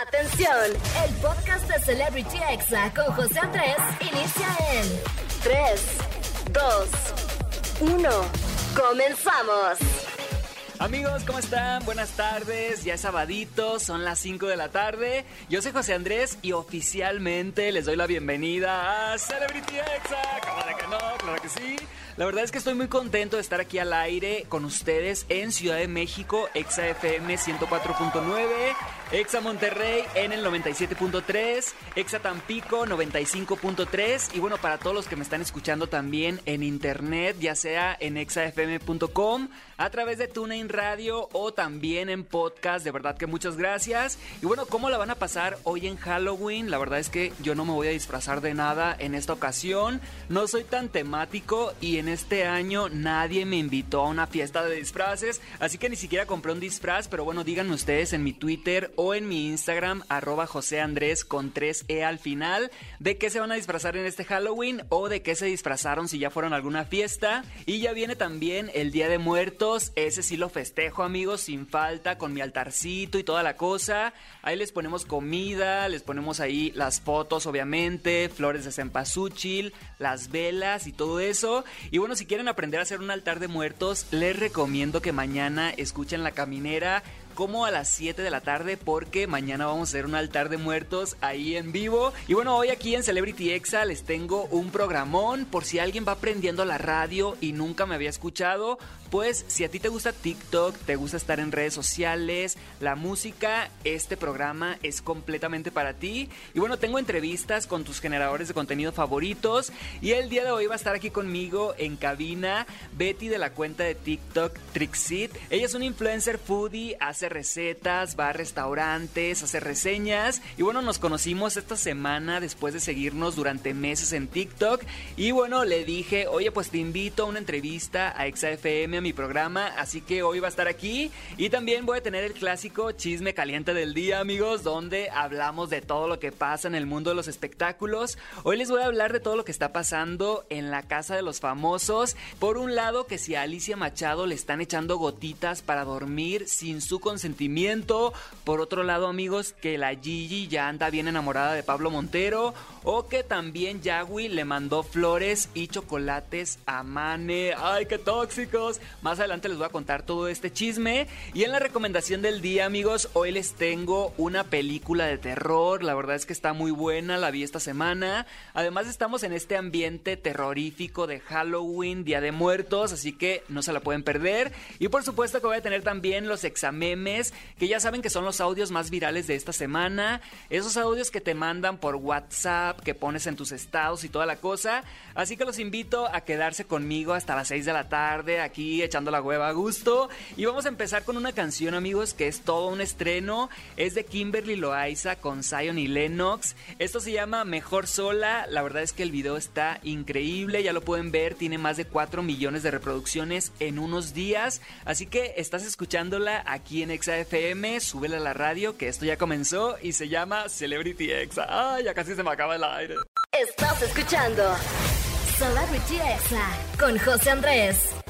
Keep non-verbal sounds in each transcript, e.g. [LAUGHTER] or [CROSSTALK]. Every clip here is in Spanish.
Atención, el podcast de Celebrity Exa con José Andrés inicia en 3, 2, 1. Comenzamos. Amigos, ¿cómo están? Buenas tardes, ya es sabadito, son las 5 de la tarde. Yo soy José Andrés y oficialmente les doy la bienvenida a Celebrity Exa. ¿Cómo de que no? Claro que sí. La verdad es que estoy muy contento de estar aquí al aire con ustedes en Ciudad de México, Exa FM 104.9, Exa Monterrey en el 97.3, Exa Tampico 95.3 y bueno, para todos los que me están escuchando también en internet, ya sea en exafm.com, a través de TuneIn Radio o también en podcast, de verdad que muchas gracias. Y bueno, ¿cómo la van a pasar hoy en Halloween? La verdad es que yo no me voy a disfrazar de nada en esta ocasión, no soy tan temático y en este año nadie me invitó a una fiesta de disfraces, así que ni siquiera compré un disfraz, pero bueno, díganme ustedes en mi Twitter o en mi Instagram, arroba José Andrés con 3E al final, de qué se van a disfrazar en este Halloween o de qué se disfrazaron si ya fueron a alguna fiesta. Y ya viene también el Día de Muertos, ese sí lo festejo amigos, sin falta, con mi altarcito y toda la cosa. Ahí les ponemos comida, les ponemos ahí las fotos obviamente, flores de cempasúchil, las velas y todo eso. Y bueno, si quieren aprender a hacer un altar de muertos, les recomiendo que mañana escuchen La Caminera como a las 7 de la tarde porque mañana vamos a hacer un altar de muertos ahí en vivo. Y bueno, hoy aquí en Celebrity Exa les tengo un programón por si alguien va aprendiendo la radio y nunca me había escuchado. Pues si a ti te gusta TikTok, te gusta estar en redes sociales, la música, este programa es completamente para ti. Y bueno, tengo entrevistas con tus generadores de contenido favoritos. Y el día de hoy va a estar aquí conmigo en cabina Betty de la cuenta de TikTok Trixit. Ella es una influencer foodie, hace recetas, va a restaurantes, hace reseñas. Y bueno, nos conocimos esta semana después de seguirnos durante meses en TikTok. Y bueno, le dije, oye, pues te invito a una entrevista a ExaFM, a mi programa. Así que hoy va a estar aquí. Y también voy a tener el clásico chisme caliente del día, amigos, donde hablamos de todo lo que pasa en el mundo de los espectáculos. Hoy les voy a hablar de todo lo que está pasando en la casa de los famosos. Por un lado, que si a Alicia Machado le están echando gotitas para dormir sin su consentimiento. Por otro lado, amigos, que la Gigi ya anda bien enamorada de Pablo Montero. O que también Yagui le mandó flores y chocolates a Mane. ¡Ay, qué tóxicos! Más adelante les voy a contar todo este chisme. Y en la recomendación del día, amigos, hoy les tengo una película de terror. La verdad es que está muy buena, la vi esta semana. Además, estamos en este ambiente terrorífico de Halloween, Día de Muertos, así que no se la pueden perder. Y por supuesto que voy a tener también los examemes, que ya saben que son los audios más virales de esta semana. Esos audios que te mandan por WhatsApp, que pones en tus estados y toda la cosa. Así que los invito a quedarse conmigo hasta las 6 de la tarde, aquí echando la hueva a gusto. Y vamos a empezar con una canción, amigos, que es todo un estreno. Es de Kimberly Loaiza con Zion y Lennox. Esto se llama Mejor Sola. La verdad es que el video está increíble, ya lo pueden ver, tiene más de 4 millones de reproducciones en unos días. Así que estás escuchándola aquí en Exa FM, súbela a la radio, que esto ya comenzó y se llama Celebrity Exa. Ah, ya casi se me acaba el aire. Estás escuchando Celebrity Exa con José Andrés.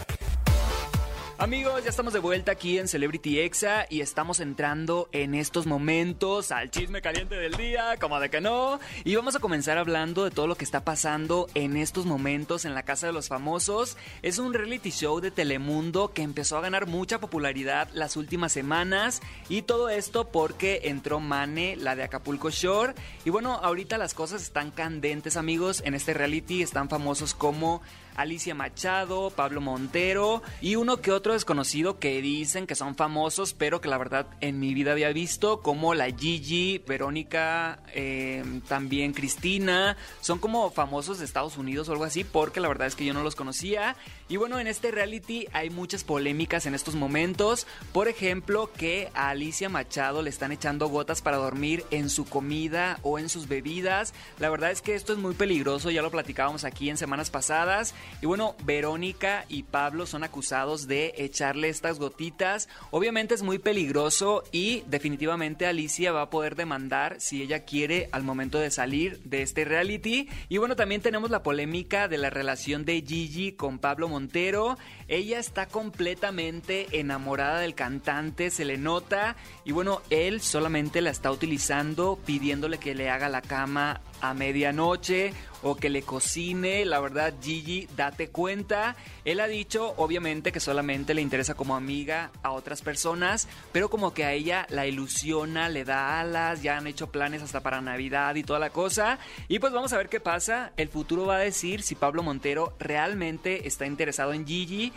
Amigos, ya estamos de vuelta aquí en Celebrity Exa y estamos entrando en estos momentos al chisme caliente del día, como de que no. Y vamos a comenzar hablando de todo lo que está pasando en estos momentos en la Casa de los Famosos. Es un reality show de Telemundo que empezó a ganar mucha popularidad las últimas semanas y todo esto porque entró Mane, la de Acapulco Shore. Y bueno, ahorita las cosas están candentes, amigos. En este reality están famosos como Alicia Machado, Pablo Montero y uno que otro desconocido que dicen que son famosos, pero que la verdad en mi vida había visto, como la Gigi, Verónica, eh, también Cristina, son como famosos de Estados Unidos o algo así, porque la verdad es que yo no los conocía. Y bueno, en este reality hay muchas polémicas en estos momentos, por ejemplo, que a Alicia Machado le están echando gotas para dormir en su comida o en sus bebidas. La verdad es que esto es muy peligroso, ya lo platicábamos aquí en semanas pasadas. Y bueno, Verónica y Pablo son acusados de echarle estas gotitas. Obviamente es muy peligroso y definitivamente Alicia va a poder demandar si ella quiere al momento de salir de este reality. Y bueno, también tenemos la polémica de la relación de Gigi con Pablo Montero. Ella está completamente enamorada del cantante, se le nota. Y bueno, él solamente la está utilizando pidiéndole que le haga la cama a medianoche o que le cocine. La verdad, Gigi, date cuenta. Él ha dicho, obviamente, que solamente le interesa como amiga a otras personas, pero como que a ella la ilusiona, le da alas, ya han hecho planes hasta para Navidad y toda la cosa. Y pues vamos a ver qué pasa. El futuro va a decir si Pablo Montero realmente está interesado en Gigi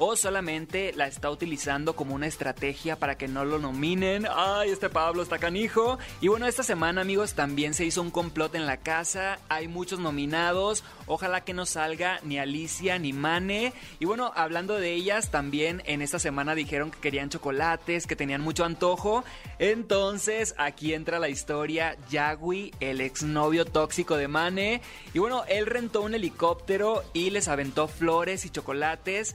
o solamente la está utilizando como una estrategia para que no lo nominen. Ay, este Pablo está canijo. Y bueno, esta semana, amigos, también se hizo un complot en la casa. Hay muchos nominados. Ojalá que no salga ni Alicia ni Mane. Y bueno, hablando de ellas, también en esta semana dijeron que querían chocolates, que tenían mucho antojo. Entonces, aquí entra la historia. Yagui, el exnovio tóxico de Mane. Y bueno, él rentó un helicóptero y les aventó flores y chocolates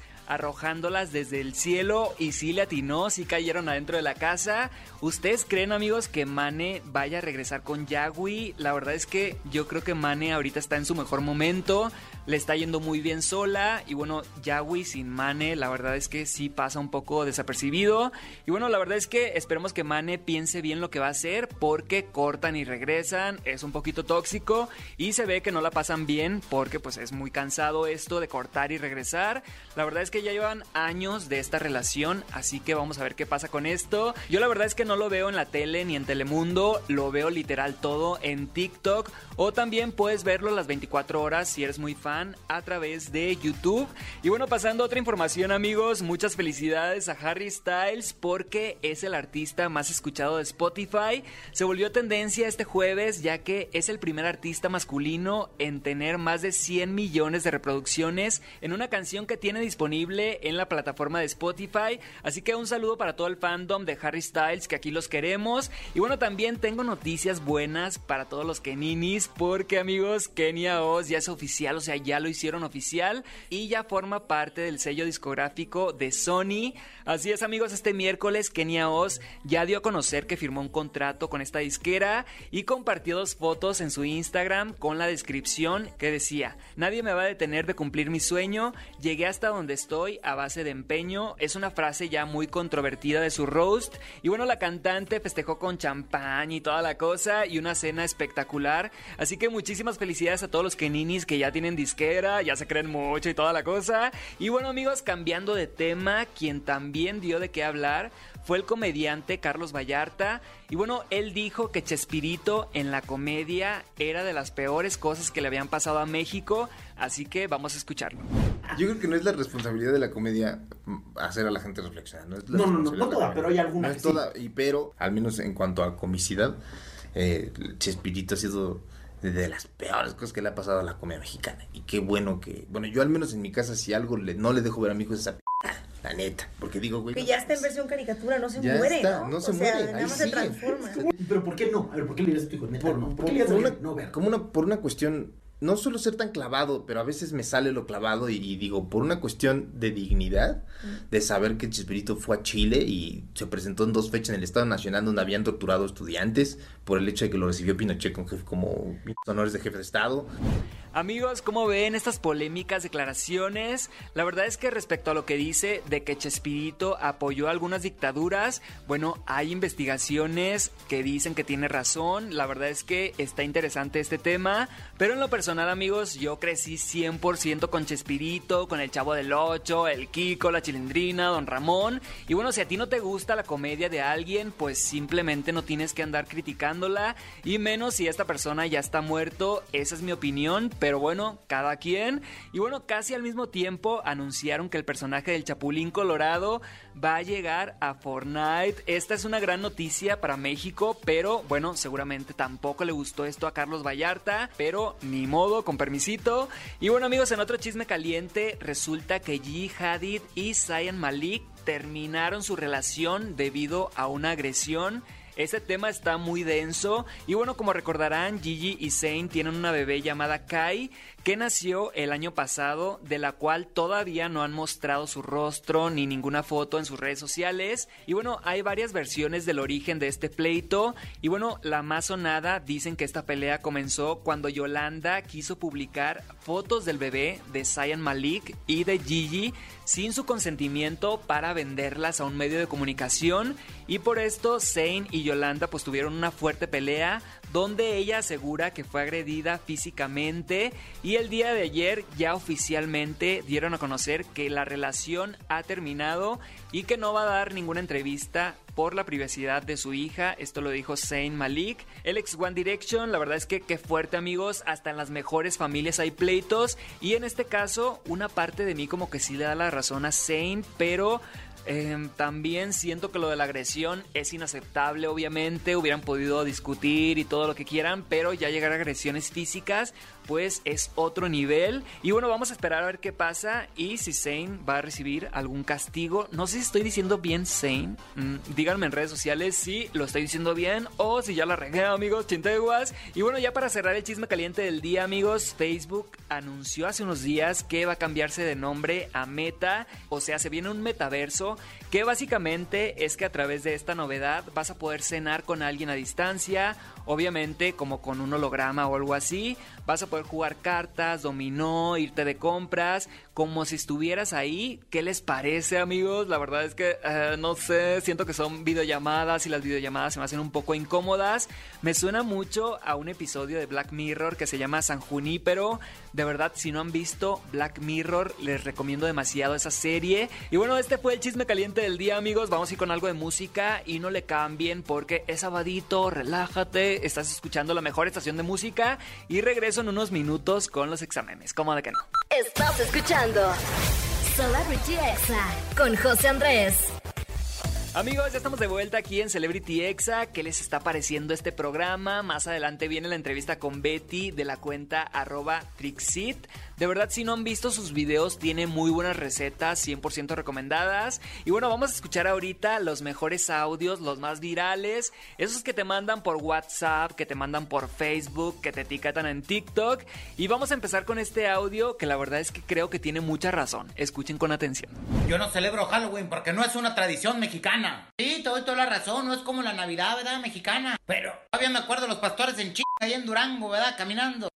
arrojándolas desde el cielo y sí le atinó, sí cayeron adentro de la casa. ¿Ustedes creen amigos que Mane vaya a regresar con Yagui? La verdad es que yo creo que Mane ahorita está en su mejor momento, le está yendo muy bien sola y bueno, Yagui sin Mane la verdad es que sí pasa un poco desapercibido. Y bueno, la verdad es que esperemos que Mane piense bien lo que va a hacer porque cortan y regresan, es un poquito tóxico y se ve que no la pasan bien porque pues es muy cansado esto de cortar y regresar. La verdad es que ya llevan años de esta relación, así que vamos a ver qué pasa con esto. Yo la verdad es que no lo veo en la tele ni en Telemundo, lo veo literal todo en TikTok o también puedes verlo las 24 horas si eres muy fan a través de YouTube. Y bueno, pasando a otra información amigos, muchas felicidades a Harry Styles porque es el artista más escuchado de Spotify. Se volvió tendencia este jueves ya que es el primer artista masculino en tener más de 100 millones de reproducciones en una canción que tiene disponible en la plataforma de Spotify. Así que un saludo para todo el fandom de Harry Styles que aquí los queremos. Y bueno, también tengo noticias buenas para todos los Keninis porque amigos, Kenia Oz ya es oficial, o sea, ya lo hicieron oficial y ya forma parte del sello discográfico de Sony. Así es amigos, este miércoles Kenia Oz ya dio a conocer que firmó un contrato con esta disquera y compartió dos fotos en su Instagram con la descripción que decía, nadie me va a detener de cumplir mi sueño, llegué hasta donde estoy a base de empeño, es una frase ya muy controvertida de su roast y bueno, la cantante festejó con champán y toda la cosa y una cena espectacular, así que muchísimas felicidades a todos los Keninis que ya tienen disquera, ya se creen mucho y toda la cosa y bueno amigos, cambiando de tema, quien también dio de qué hablar fue el comediante Carlos Vallarta. Y bueno, él dijo que Chespirito en la comedia era de las peores cosas que le habían pasado a México. Así que vamos a escucharlo. Yo creo que no es la responsabilidad de la comedia hacer a la gente reflexionar. No, es la No, no, no, toda, pero hay alguna No que es sí. toda, y pero, al menos en cuanto a comicidad, eh, Chespirito ha sido de, las peores cosas que le ha pasado a la comedia mexicana. Y qué bueno que, bueno, yo al menos en mi casa, si algo le, no le dejo ver a mi hijo es esa p la neta. Porque digo, güey. Que no ya está en versión caricatura, no se Ya muere, está, ¿no? no se o sea, muere, nada ahí más se transforma. Pero ¿por qué no? A ver, ¿por qué le dirías a tu hijo? Neta, por, no. ¿Por por- qué le dirías a una? No, ver. como una, por una cuestión, no suelo ser tan clavado, pero a veces me sale lo clavado y, y digo, por una cuestión de dignidad, de saber que Chespirito fue a Chile y se presentó en dos fechas en el Estado Nacional donde habían torturado estudiantes por el hecho de que lo recibió Pinochet con jefe- como honores de jefe de Estado. Amigos, ¿cómo ven estas polémicas declaraciones? La verdad es que respecto a lo que dice de que Chespirito apoyó algunas dictaduras, bueno, hay investigaciones que dicen que tiene razón. La verdad es que está interesante este tema. Pero en lo personal, amigos, yo crecí 100% con Chespirito, con el Chavo del Ocho, el Kiko, la Chilindrina, Don Ramón. Y bueno, si a ti no te gusta la comedia de alguien, pues simplemente no tienes que andar criticándola. Y menos si esta persona ya está muerto. Esa es mi opinión. Pero bueno, cada quien. Y bueno, casi al mismo tiempo anunciaron que el personaje del Chapulín Colorado va a llegar a Fortnite. Esta es una gran noticia para México, pero bueno, seguramente tampoco le gustó esto a Carlos Vallarta, pero ni modo, con permisito. Y bueno amigos, en otro chisme caliente, resulta que G. Hadid y Zayn Malik terminaron su relación debido a una agresión Ese tema está muy denso. Y bueno, como recordarán, Gigi y Zane tienen una bebé llamada Kai que nació el año pasado, de la cual todavía no han mostrado su rostro ni ninguna foto en sus redes sociales. Y bueno, hay varias versiones del origen de este pleito. Y bueno, la más sonada dicen que esta pelea comenzó cuando Yolanda quiso publicar fotos del bebé de Zayn Malik y de Gigi sin su consentimiento para venderlas a un medio de comunicación y por esto Zane y Yolanda pues tuvieron una fuerte pelea donde ella asegura que fue agredida físicamente y el día de ayer ya oficialmente dieron a conocer que la relación ha terminado y que no va a dar ninguna entrevista por la privacidad de su hija. Esto lo dijo Zayn Malik. El ex One Direction, la verdad es que qué fuerte amigos, hasta en las mejores familias hay pleitos y en este caso una parte de mí como que sí le da la razón a Zayn, pero Em, también siento que lo de la agresión es inaceptable, obviamente. Hubieran podido discutir y todo lo que quieran, pero ya llegar a agresiones físicas, pues es otro nivel. Y bueno, vamos a esperar a ver qué pasa y si Zane va a recibir algún castigo. No sé si estoy diciendo bien Zane. Mm, díganme en redes sociales si lo estoy diciendo bien o si ya la regué, amigos, chinteguas. Y bueno, ya para cerrar el chisme caliente del día, amigos, Facebook anunció hace unos días que va a cambiarse de nombre a Meta. O sea, se viene un metaverso que básicamente es que a través de esta novedad vas a poder cenar con alguien a distancia, obviamente como con un holograma o algo así, vas a jugar cartas, dominó, irte de compras, como si estuvieras ahí. ¿Qué les parece, amigos? La verdad es que eh, no sé, siento que son videollamadas y las videollamadas se me hacen un poco incómodas. Me suena mucho a un episodio de Black Mirror que se llama San Junípero. De verdad, si no han visto Black Mirror, les recomiendo demasiado esa serie. Y bueno, este fue el chisme caliente del día, amigos. Vamos a ir con algo de música y no le cambien porque es sabadito, relájate, estás escuchando la mejor estación de música y regreso en unos minutos con los exámenes. ¿Cómo de que no? Estás escuchando Celebrity Exa con José Andrés. Amigos, ya estamos de vuelta aquí en Celebrity Exa. ¿Qué les está pareciendo este programa? Más adelante viene la entrevista con Betty de la cuenta arroba Trixit. De verdad, si no han visto sus videos, tiene muy buenas recetas, 100% recomendadas. Y bueno, vamos a escuchar ahorita los mejores audios, los más virales, esos que te mandan por WhatsApp, que te mandan por Facebook, que te etiquetan en TikTok. Y vamos a empezar con este audio que la verdad es que creo que tiene mucha razón. Escuchen con atención. Yo no celebro Halloween porque no es una tradición mexicana. Sí, te doy toda la razón, no es como la Navidad, ¿verdad? Mexicana. Pero todavía me acuerdo los pastores en Chica, allá en Durango, ¿verdad? Caminando.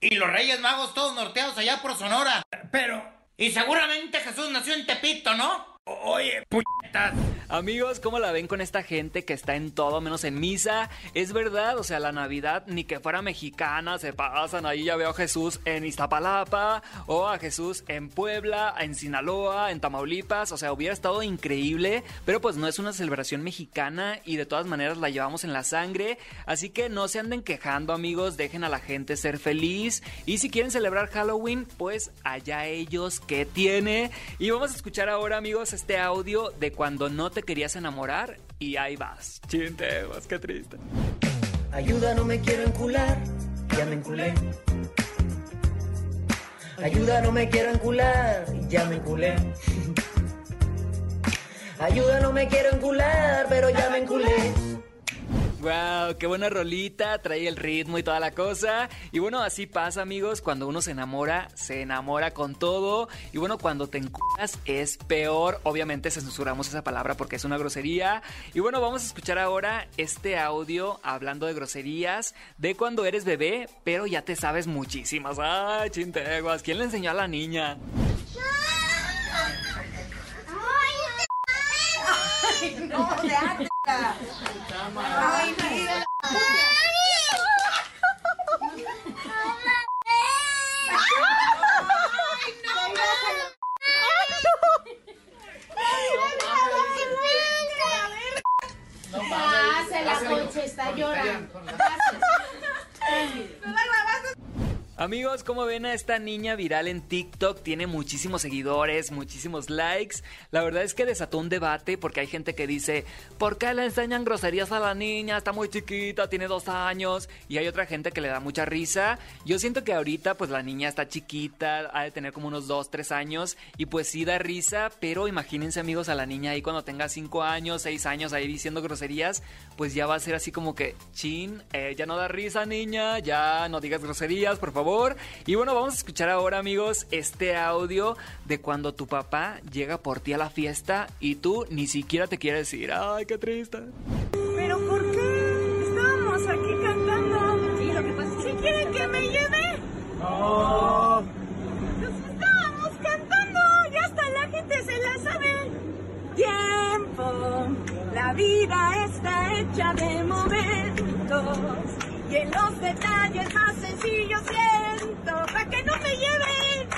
Y los Reyes Magos todos norteados allá por Sonora. Pero... Y seguramente Jesús nació en Tepito, ¿no? Oye, puñetas. Amigos, ¿cómo la ven con esta gente que está en todo menos en misa? Es verdad, o sea, la Navidad ni que fuera mexicana, se pasan ahí, ya veo a Jesús en Iztapalapa, o a Jesús en Puebla, en Sinaloa, en Tamaulipas, o sea, hubiera estado increíble, pero pues no es una celebración mexicana y de todas maneras la llevamos en la sangre, así que no se anden quejando amigos, dejen a la gente ser feliz y si quieren celebrar Halloween, pues allá ellos que tiene. Y vamos a escuchar ahora amigos este audio de cuando no te querías enamorar y ahí vas. Chinteos, qué triste. Ayuda, no me quiero encular, ya me enculé. Ayuda, no me quiero encular, ya me enculé. Ayuda, no me quiero encular, pero ya me enculé. Wow, qué buena rolita, trae el ritmo y toda la cosa. Y bueno, así pasa, amigos, cuando uno se enamora, se enamora con todo. Y bueno, cuando te encuentras es peor. Obviamente censuramos esa palabra porque es una grosería. Y bueno, vamos a escuchar ahora este audio hablando de groserías de cuando eres bebé, pero ya te sabes muchísimas. Ay, chinteguas, ¿quién le enseñó a la niña? No, teatro. Ay, mira. Pase, la concha está llorando. Amigos, como ven a esta niña viral en TikTok? Tiene muchísimos seguidores, muchísimos likes. La verdad es que desató un debate porque hay gente que dice, ¿por qué le enseñan groserías a la niña? Está muy chiquita, tiene dos años. Y hay otra gente que le da mucha risa. Yo siento que ahorita pues la niña está chiquita, ha de tener como unos dos, tres años. Y pues sí da risa, pero imagínense amigos a la niña ahí cuando tenga cinco años, seis años ahí diciendo groserías. Pues ya va a ser así como que, chin, eh, ya no da risa niña, ya no digas groserías, por favor y bueno, vamos a escuchar ahora, amigos, este audio de cuando tu papá llega por ti a la fiesta y tú ni siquiera te quieres decir, ay, qué triste. ¿Pero por qué? Estábamos aquí cantando. Sí, lo que pasa es que... ¿Si quieren que me lleve? No. Pues estábamos cantando y hasta la gente se la sabe. Tiempo, la vida está hecha de momentos y los detalles más sencillos siento para que no me lleven,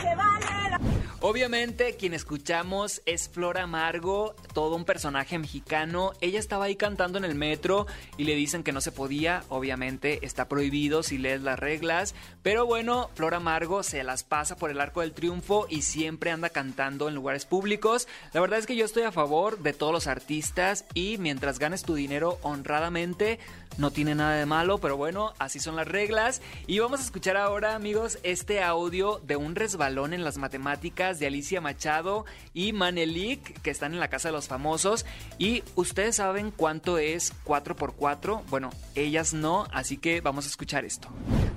se vale la... Obviamente, quien escuchamos es Flor Amargo, todo un personaje mexicano. Ella estaba ahí cantando en el metro y le dicen que no se podía. Obviamente, está prohibido si lees las reglas. Pero bueno, Flor Amargo se las pasa por el arco del triunfo y siempre anda cantando en lugares públicos. La verdad es que yo estoy a favor de todos los artistas y mientras ganes tu dinero honradamente, no tiene nada de malo, pero bueno, así son las reglas. Y vamos a escuchar ahora, amigos, este audio de un resbalón en las matemáticas de Alicia Machado y Manelik, que están en la casa de los famosos. Y ustedes saben cuánto es 4 por 4 Bueno, ellas no, así que vamos a escuchar esto.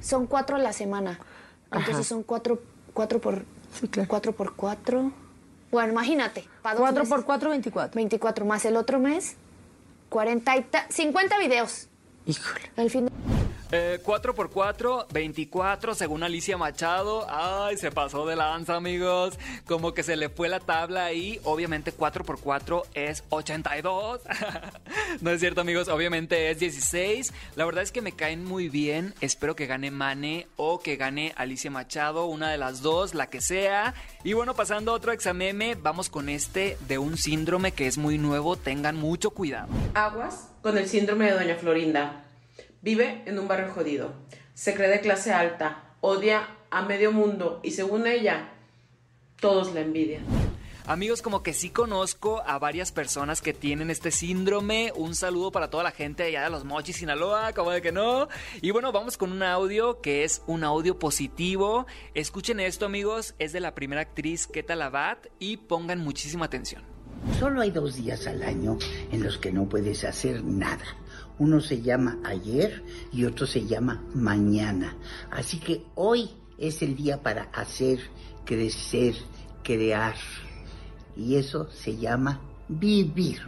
Son 4 a la semana. Entonces son 4 cuatro, por 4 por 4. Bueno, imagínate. 4 por 4, 24. 24 más el otro mes, 40 y 50 videos. Híjole. Al fin. Eh, 4x4, 24, según Alicia Machado. Ay, se pasó de lanza, amigos. Como que se le fue la tabla ahí. Obviamente 4x4 es 82. [LAUGHS] no es cierto, amigos. Obviamente es 16. La verdad es que me caen muy bien. Espero que gane Mane o que gane Alicia Machado. Una de las dos, la que sea. Y bueno, pasando a otro exameme, vamos con este de un síndrome que es muy nuevo. Tengan mucho cuidado. Aguas con el síndrome de Doña Florinda. Vive en un barrio jodido, se cree de clase alta, odia a medio mundo y según ella, todos la envidian. Amigos, como que sí conozco a varias personas que tienen este síndrome. Un saludo para toda la gente allá de los Mochis, Sinaloa, como de que no. Y bueno, vamos con un audio que es un audio positivo. Escuchen esto, amigos. Es de la primera actriz Keta Labat y pongan muchísima atención. Solo hay dos días al año en los que no puedes hacer nada. Uno se llama ayer y otro se llama mañana. Así que hoy es el día para hacer, crecer, crear. Y eso se llama vivir.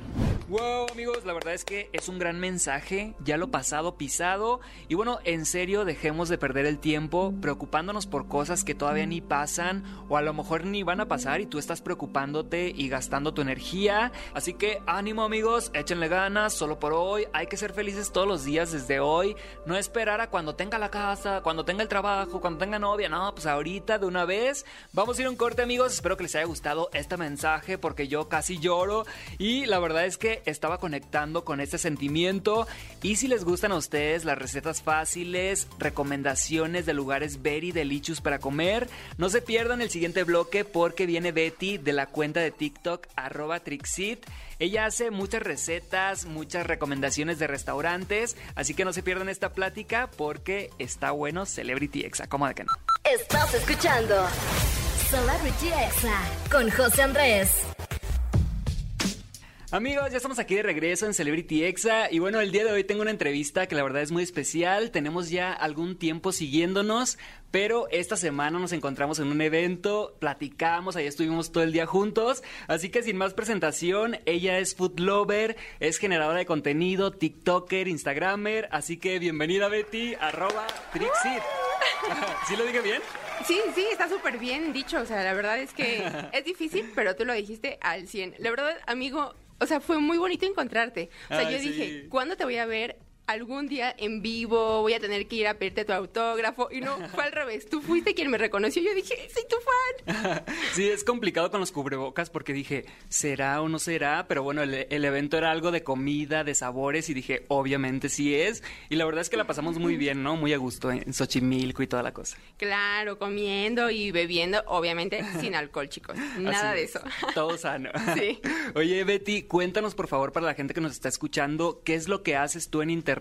Wow, amigos, la verdad es que es un gran mensaje, ya lo pasado pisado y bueno, en serio, dejemos de perder el tiempo preocupándonos por cosas que todavía ni pasan o a lo mejor ni van a pasar y tú estás preocupándote y gastando tu energía. Así que ánimo, amigos, échenle ganas, solo por hoy, hay que ser felices todos los días desde hoy, no esperar a cuando tenga la casa, cuando tenga el trabajo, cuando tenga novia, no, pues ahorita de una vez. Vamos a ir a un corte, amigos, espero que les haya gustado este mensaje porque yo casi lloro y la verdad es que estaba conectando con este sentimiento. Y si les gustan a ustedes las recetas fáciles, recomendaciones de lugares very delicious para comer, no se pierdan el siguiente bloque porque viene Betty de la cuenta de TikTok arroba Trixit. Ella hace muchas recetas, muchas recomendaciones de restaurantes, así que no se pierdan esta plática porque está bueno Celebrity Exa, ¿cómo de que no? Estás escuchando Celebrity Exa con José Andrés. Amigos, ya estamos aquí de regreso en Celebrity Exa y bueno, el día de hoy tengo una entrevista que la verdad es muy especial. Tenemos ya algún tiempo siguiéndonos, pero esta semana nos encontramos en un evento, platicamos, ahí estuvimos todo el día juntos, así que sin más presentación, ella es food lover, es generadora de contenido, TikToker, Instagramer, así que bienvenida Betty, arroba Trixit. [LAUGHS] ¿Sí lo dije bien? Sí, sí, está súper bien dicho. O sea, la verdad es que es difícil, pero tú lo dijiste al 100. La verdad, amigo, o sea, fue muy bonito encontrarte. O sea, Ay, yo sí. dije, ¿cuándo te voy a ver algún día en vivo voy a tener que ir a pedirte tu autógrafo. Y no, fue al revés. Tú fuiste quien me reconoció. Yo dije, soy tu fan. [LAUGHS] sí, es complicado con los cubrebocas porque dije, ¿será o no será? Pero bueno, el, el, evento era algo de comida, de sabores y dije, obviamente sí es. Y la verdad es que la pasamos muy bien, ¿no? Muy a gusto en Xochimilco y toda la cosa. Claro, comiendo y bebiendo, obviamente sin alcohol, chicos. [LAUGHS] Nada Así de es. eso. [LAUGHS] Todo sano. Sí. Oye, Betty, cuéntanos por favor para la gente que nos está escuchando, ¿qué es lo que haces tú en internet?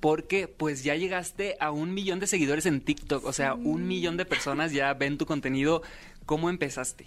Porque pues ya llegaste a un millón de seguidores en TikTok, o sea, un millón de personas ya ven tu contenido. ¿Cómo empezaste?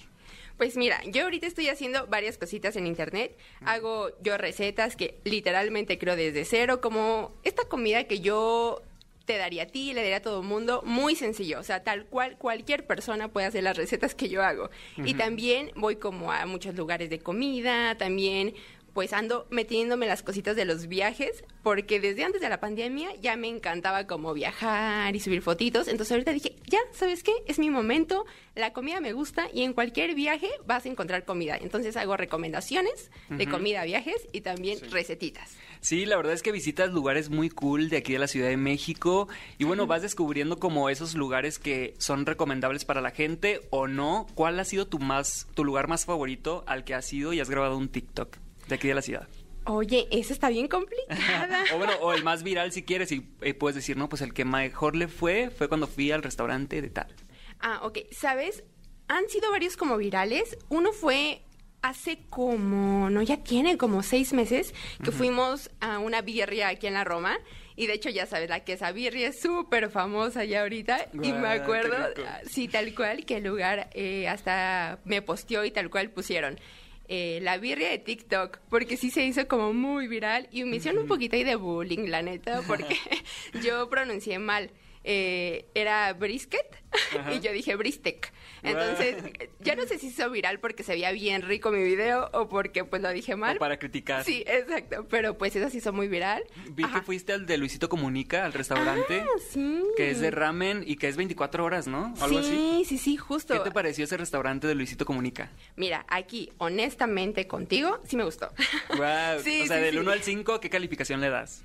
Pues mira, yo ahorita estoy haciendo varias cositas en internet. Hago yo recetas que literalmente creo desde cero, como esta comida que yo te daría a ti, le daría a todo el mundo, muy sencillo, o sea, tal cual cualquier persona puede hacer las recetas que yo hago. Y también voy como a muchos lugares de comida, también pues ando metiéndome las cositas de los viajes, porque desde antes de la pandemia ya me encantaba como viajar y subir fotitos, entonces ahorita dije, ya, ¿sabes qué? Es mi momento, la comida me gusta y en cualquier viaje vas a encontrar comida. Entonces hago recomendaciones de comida, viajes y también recetitas. Sí, la verdad es que visitas lugares muy cool de aquí de la Ciudad de México y bueno, vas descubriendo como esos lugares que son recomendables para la gente o no. ¿Cuál ha sido tu más tu lugar más favorito al que has ido y has grabado un TikTok de aquí de la ciudad? Oye, eso está bien complicada. [LAUGHS] o bueno, o el más viral si quieres y eh, puedes decir, no, pues el que mejor le fue fue cuando fui al restaurante de tal. Ah, ok. ¿Sabes? Han sido varios como virales. Uno fue hace como, no, ya tiene como seis meses que fuimos a una birria aquí en la Roma. Y de hecho, ya sabes, la quesabirria birria es súper famosa ya ahorita. y me qué acuerdo, ah, sí, tal cual, que el lugar eh, hasta me posteó y tal cual pusieron. Eh, la birria de TikTok, porque sí se hizo como muy viral y me hicieron un poquito ahí de bullying, la neta, porque [LAUGHS] yo pronuncié mal. Eh, era brisket [LAUGHS] Ajá. y yo dije bristek. Entonces, [LAUGHS] ya no sé si se hizo viral porque se veía bien rico mi video o porque pues lo dije mal. O para criticar. Sí, exacto, pero pues eso se hizo muy viral. Vi que fuiste al de Luisito Comunica, al restaurante, Ah, sí. que es de ramen y que es 24 horas, ¿no? Algo así. Sí, sí, sí, justo. ¿Qué te pareció ese restaurante de Luisito Comunica? Mira, aquí, honestamente, contigo, sí me gustó. Wow. [LAUGHS] Sí, o sea, sí, del sí. 1 al 5, ¿qué calificación le das?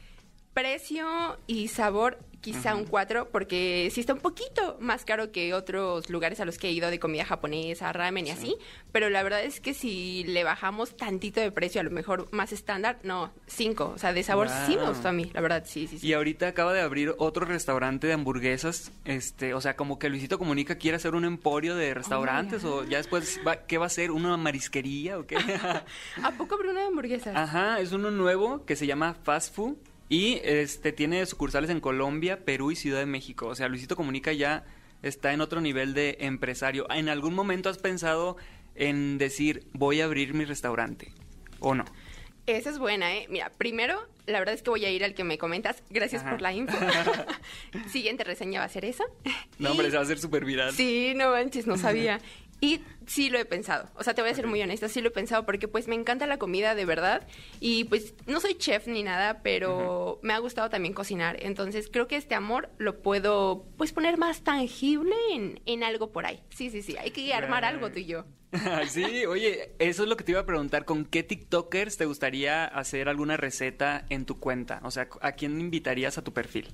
Precio y sabor, quizá un 4, porque sí está un poquito más caro que otros lugares a los que he ido de comida japonesa, ramen y así. Pero la verdad es que si le bajamos tantito de precio, a lo mejor más estándar, no, 5. O sea, de sabor sí me gustó a mí, la verdad, sí, sí, sí. Y ahorita acaba de abrir otro restaurante de hamburguesas, este, o sea, como que Luisito Comunica quiere hacer un emporio de restaurantes o ya después, va- ¿qué va a ser? ¿Una marisquería o qué? [LAUGHS] ¿A poco abrió una de hamburguesas? Ajá, es uno nuevo que se llama Fast Food y este tiene sucursales en Colombia, Perú y Ciudad de México. O sea, Luisito Comunica ya está en otro nivel de empresario. ¿En algún momento has pensado en decir, voy a abrir mi restaurante? ¿O no? Esa es buena, ¿eh? Mira, primero, la verdad es que voy a ir al que me comentas. Gracias Ajá. por la info. [LAUGHS] Siguiente reseña va a ser esa. No, hombre, se va a hacer súper viral. Sí, no manches, no sabía. [LAUGHS] Y sí lo he pensado. O sea, te voy a ser muy honesta, sí lo he pensado porque pues me encanta la comida de verdad. Y pues no soy chef ni nada, pero me ha gustado también cocinar. Entonces creo que este amor lo puedo pues poner más tangible en, en algo por ahí. Sí, sí, sí. Hay que armar algo tú y yo. [LAUGHS] sí, oye, eso es lo que te iba a preguntar. ¿Con qué TikTokers te gustaría hacer alguna receta en tu cuenta? O sea, ¿a quién invitarías a tu perfil?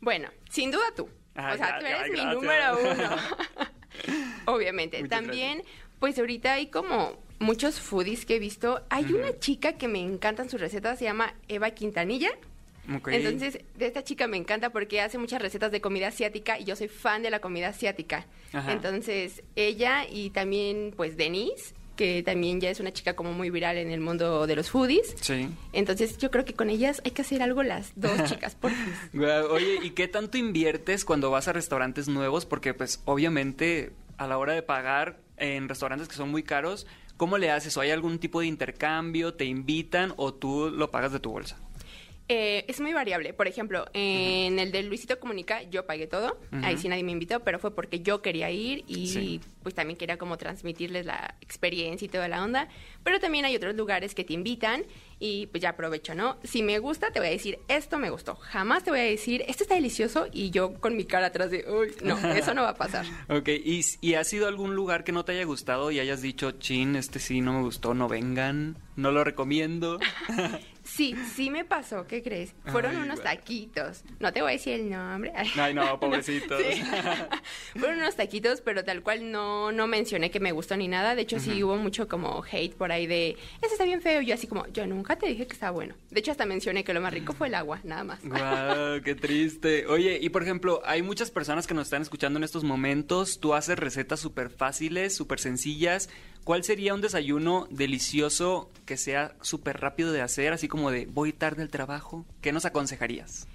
Bueno, sin duda tú. O sea, tú eres ay, mi número uno. [LAUGHS] [LAUGHS] [LAUGHS] Obviamente. Muchas También, pues ahorita hay como muchos foodies que he visto. Hay una chica que me encantan sus recetas, se llama Eva Quintanilla. Entonces, de esta chica me encanta porque hace muchas recetas de comida asiática y yo soy fan de la comida asiática. Ajá. Entonces, ella y también, pues, Denise, que también ya es una chica como muy viral en el mundo de los foodies. Sí. Entonces, yo creo que con ellas hay que hacer algo las dos [LAUGHS] chicas, por Oye, ¿y qué tanto inviertes cuando vas a restaurantes nuevos? Porque, pues, obviamente, a la hora de pagar en restaurantes que son muy caros, ¿cómo le haces? ¿O hay algún tipo de intercambio? ¿Te invitan o tú lo pagas de tu bolsa? Eh, es muy variable. Por ejemplo, en el de Luisito Comunica yo pagué todo. Ahí sí nadie me invitó, pero fue porque yo quería ir y Sí. pues también quería como transmitirles la experiencia y toda la onda. Pero también hay otros lugares que te invitan y pues ya aprovecho, ¿no? Si me gusta, te voy a decir, esto me gustó. Jamás te voy a decir, esto está delicioso y yo con mi cara atrás de, uy, no, eso no va a pasar. [LAUGHS] Ok, ¿Y, ¿y ha sido algún lugar que no te haya gustado y hayas dicho, chin, este sí no me gustó, no vengan, no lo recomiendo? [LAUGHS] Sí, sí me pasó, ¿qué crees? Fueron Ay, unos taquitos. No te voy a decir el nombre. [LAUGHS] Ay, no, pobrecitos. Sí. [LAUGHS] Fueron unos taquitos, pero tal cual no, no mencioné que me gustó ni nada. De hecho, sí hubo mucho como hate por ahí de, ese está bien feo. Yo así como, yo nunca te dije que estaba bueno. De hecho, hasta mencioné que lo más rico fue el agua, nada más. Guau, [LAUGHS] qué triste. Oye, y por ejemplo, hay muchas personas que nos están escuchando en estos momentos. Tú haces recetas súper fáciles, súper sencillas. ¿Cuál sería un desayuno delicioso que sea súper rápido de hacer? Así como de voy tarde al trabajo. ¿Qué nos aconsejarías?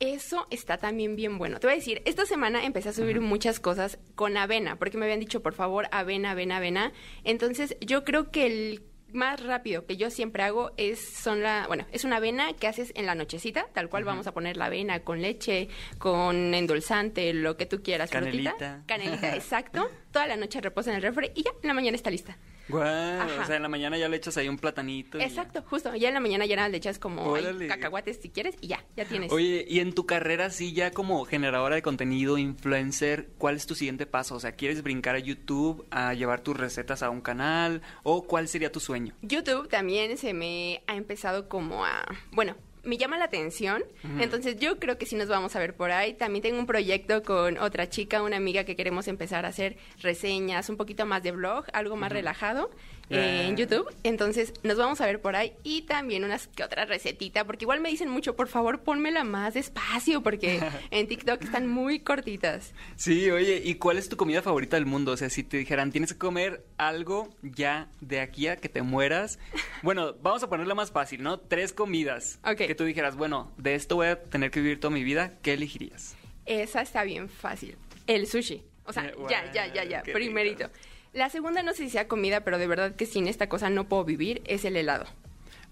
Eso está también bien bueno. Te voy a decir, esta semana empecé a subir muchas cosas con avena, porque me habían dicho, por favor, avena, avena, avena. Entonces, yo creo que el más rápido que yo siempre hago es son la, bueno, es una avena que haces en la nochecita, tal cual vamos a poner la avena con leche, con endulzante, lo que tú quieras, frutita. Canelita. Canelita, [LAUGHS] exacto. Toda la noche reposa en el refri y ya en la mañana está lista. Guau, Ajá. o sea, en la mañana ya le echas ahí un platanito. ya. Exacto, justo. Ya en la mañana ya le echas como ahí cacahuates si quieres y ya, ya tienes. Oye, y en tu carrera, sí, ya como generadora de contenido, influencer, ¿cuál es tu siguiente paso? O sea, ¿quieres brincar a YouTube, a llevar tus recetas a un canal? ¿O cuál sería tu sueño? YouTube también se me ha empezado como a, bueno, me llama la atención, entonces yo creo que sí nos vamos a ver por ahí. También tengo un proyecto con otra chica, una amiga que queremos empezar a hacer reseñas, un poquito más de blog, algo más relajado eh, en Ah. YouTube. Entonces nos vamos a ver por ahí y también unas que otra recetita, porque igual me dicen mucho, por favor, pónmela más despacio, porque [LAUGHS] en TikTok están muy cortitas. Sí, oye, ¿y cuál es tu comida favorita del mundo? O sea, si te dijeran, tienes que comer algo ya de aquí a que te mueras. Bueno, vamos a ponerlo más fácil, ¿no? Tres comidas. Que tú dijeras, bueno, de esto voy a tener que vivir toda mi vida. ¿Qué elegirías? Esa está bien fácil. El sushi. O sea, Eh, ya, ya, ya, ya. Primerito. La segunda no sé si sea comida, pero de verdad que sin esta cosa no puedo vivir, es el helado.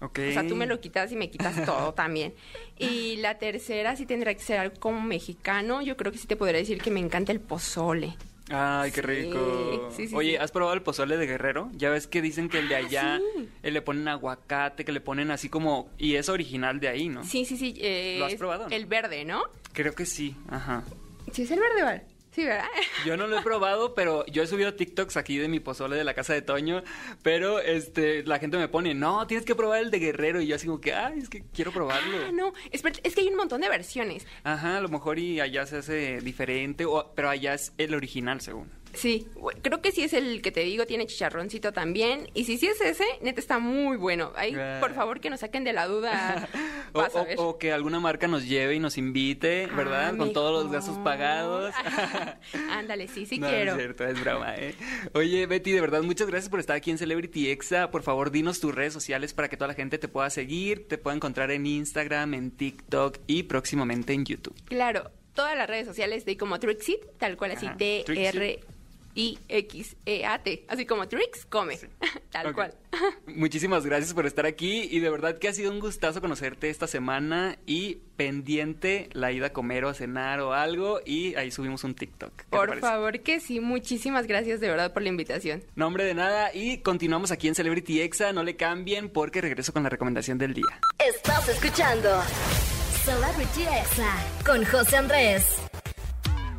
Ok. O sea, tú me lo quitas y me quitas [LAUGHS] todo también. Y la tercera sí tendrá que ser algo como mexicano. Yo creo que sí te podría decir que me encanta el pozole. Ay, qué Sí, rico. sí, sí, Oye. ¿has probado el pozole de Guerrero? Ya ves que dicen que el de allá sí. eh, le ponen aguacate, que le ponen así como... Y es original de ahí, ¿no? Sí, sí, sí. eh, ¿Lo has probado, no? El verde, ¿no? Creo que sí, ajá. Sí, es el verde, ¿vale? Sí, ¿verdad? [LAUGHS] Yo no lo he probado, pero yo he subido TikToks aquí de mi pozole de la casa de Toño, pero este la gente me pone, no, tienes que probar el de Guerrero, y yo así como que, ay, es que quiero probarlo. Ah, no. Espera, es que hay un montón de versiones. Ajá, a lo mejor y allá se hace diferente, o, pero allá es el original, según. Sí, creo que sí es el que te digo, tiene chicharroncito también. Y si sí es ese, neta está muy bueno. Ahí, Ah. por favor, que nos saquen de la duda. [LAUGHS] O, a o- ver. o que alguna marca nos lleve y nos invite, ¿verdad? Ah, Con todos los gastos pagados. [LAUGHS] Ándale, sí, sí no, quiero. es cierto, es broma, ¿eh? Oye, Betty, de verdad, muchas gracias por estar aquí en Celebrity Exa. Por favor, dinos tus redes sociales para que toda la gente te pueda seguir, te pueda encontrar en Instagram, en TikTok y próximamente en YouTube. Claro, todas las redes sociales de como Trixit, tal cual así, Ajá, T-R-I-X-E-A-T. Así como Trix come, [LAUGHS] tal cual. [LAUGHS] Muchísimas gracias por estar aquí y de verdad que ha sido un gustazo conocerte esta semana y pendiente la ida a comer o a cenar o algo y ahí subimos un TikTok. ¿Qué te Por favor que sí, muchísimas gracias de verdad por la invitación. Nombre de nada y continuamos aquí en Celebrity Exa, no le cambien porque regreso con la recomendación del día. Estás escuchando Celebrity Exa con José Andrés.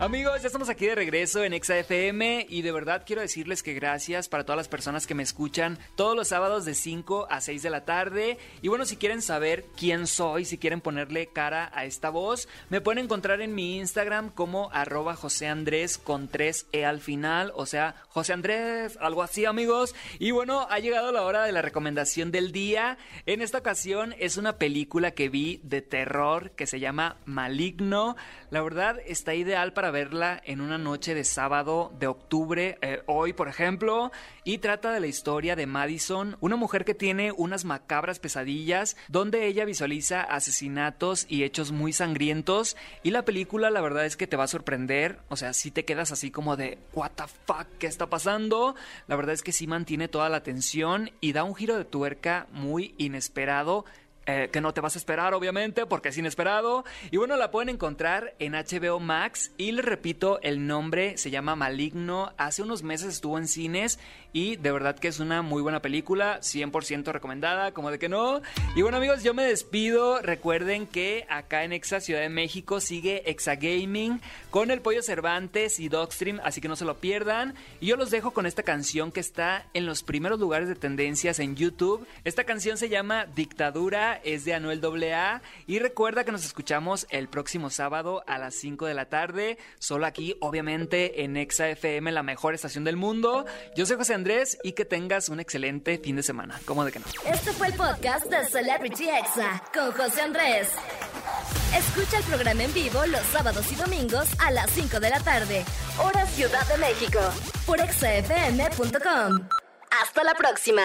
Amigos, ya estamos aquí de regreso en Exa FM y de verdad quiero decirles que gracias para todas las personas que me escuchan todos los sábados de 5 a 6 de la tarde. Y bueno, si quieren saber quién soy, si quieren ponerle cara a esta voz, me pueden encontrar en mi Instagram como arroba José Andrés con 3E al final, o sea, José Andrés, algo así amigos. Y bueno, ha llegado la hora de la recomendación del día. En esta ocasión es una película que vi de terror que se llama Maligno. La verdad está ideal para verla en una noche de sábado de octubre, eh, hoy por ejemplo, y trata de la historia de Madison, una mujer que tiene unas macabras pesadillas donde ella visualiza asesinatos y hechos muy sangrientos y la película la verdad es que te va a sorprender, o sea, si te quedas así como de what the fuck, ¿qué está pasando? La verdad es que sí mantiene toda la atención y da un giro de tuerca muy inesperado eh, que no te vas a esperar, obviamente, porque es inesperado. Y bueno, la pueden encontrar en HBO Max. Y les repito, el nombre se llama Maligno. Hace unos meses estuvo en cines y de verdad que es una muy buena película, 100% recomendada, como de que no. Y bueno amigos, yo me despido. Recuerden que acá en Exa Ciudad de México sigue Exa Gaming con el Pollo Cervantes y Dogstream, así que no se lo pierdan. Y yo los dejo con esta canción que está en los primeros lugares de tendencias en YouTube. Esta canción se llama Dictadura, es de Anuel AA y recuerda que nos escuchamos el próximo sábado a las 5 de la tarde, solo aquí obviamente en Exa FM, la mejor estación del mundo. Yo soy José Andrés y que tengas un excelente fin de semana. ¿Cómo de que no? Este fue el podcast de Celebrity Exa con José Andrés. Escucha el programa en vivo los sábados y domingos a las 5 de la tarde, hora Ciudad de México, por exafm.com. Hasta la próxima.